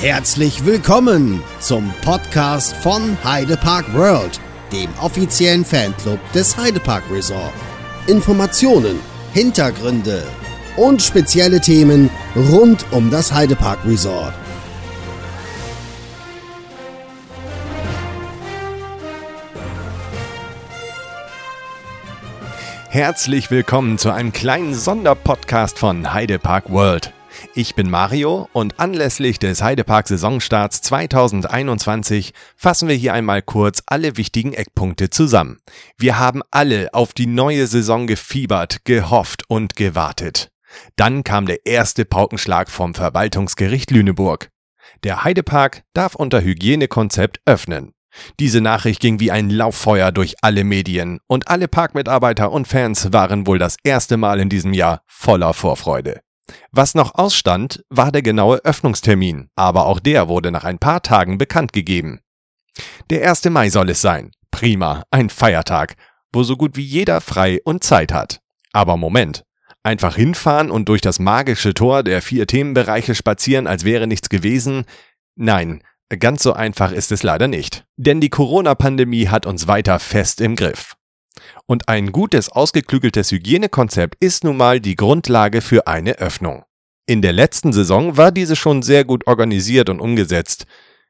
Herzlich willkommen zum Podcast von Heidepark World, dem offiziellen Fanclub des Heidepark Resort. Informationen, Hintergründe und spezielle Themen rund um das Heidepark Resort. Herzlich willkommen zu einem kleinen Sonderpodcast von Heidepark World. Ich bin Mario und anlässlich des Heidepark Saisonstarts 2021 fassen wir hier einmal kurz alle wichtigen Eckpunkte zusammen. Wir haben alle auf die neue Saison gefiebert, gehofft und gewartet. Dann kam der erste Paukenschlag vom Verwaltungsgericht Lüneburg. Der Heidepark darf unter Hygienekonzept öffnen. Diese Nachricht ging wie ein Lauffeuer durch alle Medien und alle Parkmitarbeiter und Fans waren wohl das erste Mal in diesem Jahr voller Vorfreude. Was noch ausstand, war der genaue Öffnungstermin, aber auch der wurde nach ein paar Tagen bekannt gegeben. Der 1. Mai soll es sein. Prima, ein Feiertag, wo so gut wie jeder frei und Zeit hat. Aber Moment. Einfach hinfahren und durch das magische Tor der vier Themenbereiche spazieren, als wäre nichts gewesen? Nein, ganz so einfach ist es leider nicht. Denn die Corona-Pandemie hat uns weiter fest im Griff. Und ein gutes, ausgeklügeltes Hygienekonzept ist nun mal die Grundlage für eine Öffnung. In der letzten Saison war diese schon sehr gut organisiert und umgesetzt.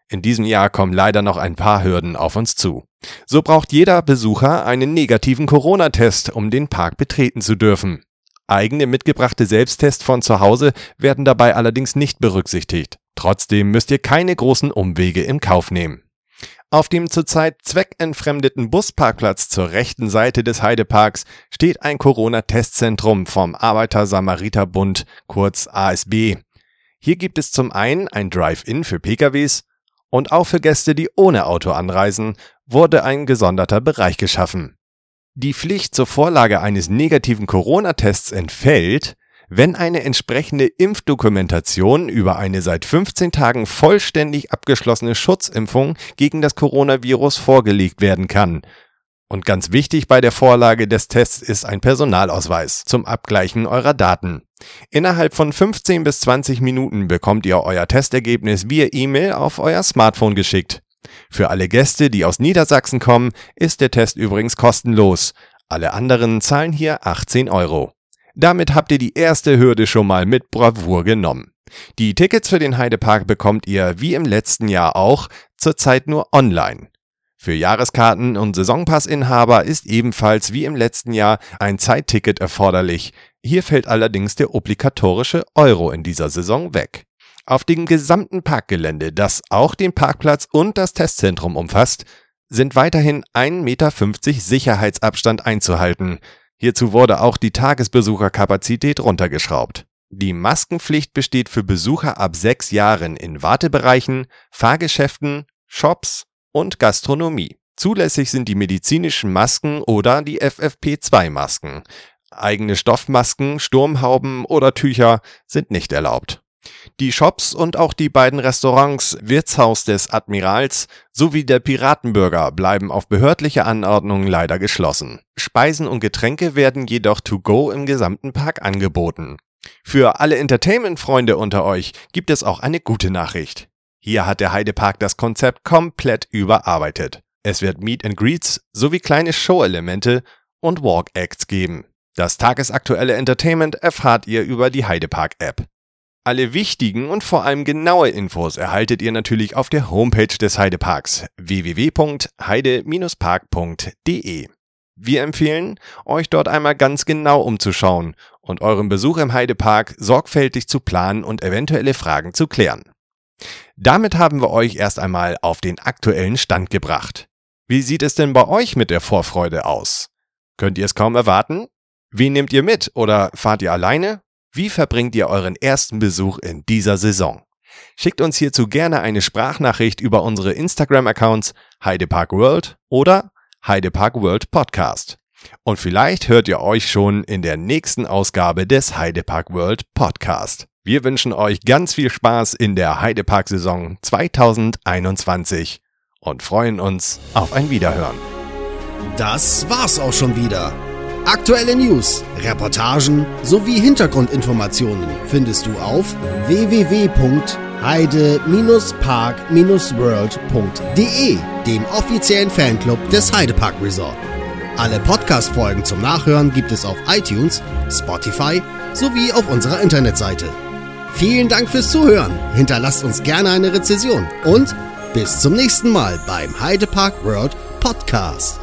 In diesem Jahr kommen leider noch ein paar Hürden auf uns zu. So braucht jeder Besucher einen negativen Corona-Test, um den Park betreten zu dürfen. Eigene mitgebrachte Selbsttests von zu Hause werden dabei allerdings nicht berücksichtigt. Trotzdem müsst ihr keine großen Umwege im Kauf nehmen. Auf dem zurzeit zweckentfremdeten Busparkplatz zur rechten Seite des Heideparks steht ein Corona-Testzentrum vom Arbeiter-Samariter-Bund, kurz ASB. Hier gibt es zum einen ein Drive-In für PKWs und auch für Gäste, die ohne Auto anreisen, wurde ein gesonderter Bereich geschaffen. Die Pflicht zur Vorlage eines negativen Corona-Tests entfällt, wenn eine entsprechende Impfdokumentation über eine seit 15 Tagen vollständig abgeschlossene Schutzimpfung gegen das Coronavirus vorgelegt werden kann. Und ganz wichtig bei der Vorlage des Tests ist ein Personalausweis zum Abgleichen eurer Daten. Innerhalb von 15 bis 20 Minuten bekommt ihr euer Testergebnis via E-Mail auf euer Smartphone geschickt. Für alle Gäste, die aus Niedersachsen kommen, ist der Test übrigens kostenlos. Alle anderen zahlen hier 18 Euro. Damit habt ihr die erste Hürde schon mal mit Bravour genommen. Die Tickets für den Heidepark bekommt ihr wie im letzten Jahr auch zurzeit nur online. Für Jahreskarten und Saisonpassinhaber ist ebenfalls wie im letzten Jahr ein Zeitticket erforderlich. Hier fällt allerdings der obligatorische Euro in dieser Saison weg. Auf dem gesamten Parkgelände, das auch den Parkplatz und das Testzentrum umfasst, sind weiterhin 1,50 Meter Sicherheitsabstand einzuhalten. Hierzu wurde auch die Tagesbesucherkapazität runtergeschraubt. Die Maskenpflicht besteht für Besucher ab sechs Jahren in Wartebereichen, Fahrgeschäften, Shops und Gastronomie. Zulässig sind die medizinischen Masken oder die FFP2-Masken. Eigene Stoffmasken, Sturmhauben oder Tücher sind nicht erlaubt. Die Shops und auch die beiden Restaurants Wirtshaus des Admirals sowie der Piratenbürger bleiben auf behördliche Anordnung leider geschlossen. Speisen und Getränke werden jedoch to go im gesamten Park angeboten. Für alle Entertainment-Freunde unter euch gibt es auch eine gute Nachricht. Hier hat der Heidepark das Konzept komplett überarbeitet. Es wird Meet and Greets sowie kleine Show-Elemente und Walk-Acts geben. Das tagesaktuelle Entertainment erfahrt ihr über die Heidepark-App. Alle wichtigen und vor allem genaue Infos erhaltet ihr natürlich auf der Homepage des Heideparks www.heide-park.de. Wir empfehlen, euch dort einmal ganz genau umzuschauen und euren Besuch im Heidepark sorgfältig zu planen und eventuelle Fragen zu klären. Damit haben wir euch erst einmal auf den aktuellen Stand gebracht. Wie sieht es denn bei euch mit der Vorfreude aus? Könnt ihr es kaum erwarten? Wen nehmt ihr mit oder fahrt ihr alleine wie verbringt ihr euren ersten Besuch in dieser Saison? Schickt uns hierzu gerne eine Sprachnachricht über unsere Instagram-Accounts Heidepark World oder Heidepark World Podcast. Und vielleicht hört ihr euch schon in der nächsten Ausgabe des Heidepark World Podcast. Wir wünschen euch ganz viel Spaß in der Heidepark-Saison 2021 und freuen uns auf ein Wiederhören. Das war's auch schon wieder. Aktuelle News, Reportagen sowie Hintergrundinformationen findest du auf www.heidepark.de. heide-park-world.de, dem offiziellen Fanclub des Heidepark Resort. Alle Podcast-Folgen zum Nachhören gibt es auf iTunes, Spotify sowie auf unserer Internetseite. Vielen Dank fürs Zuhören. Hinterlasst uns gerne eine Rezession und bis zum nächsten Mal beim Heidepark World Podcast.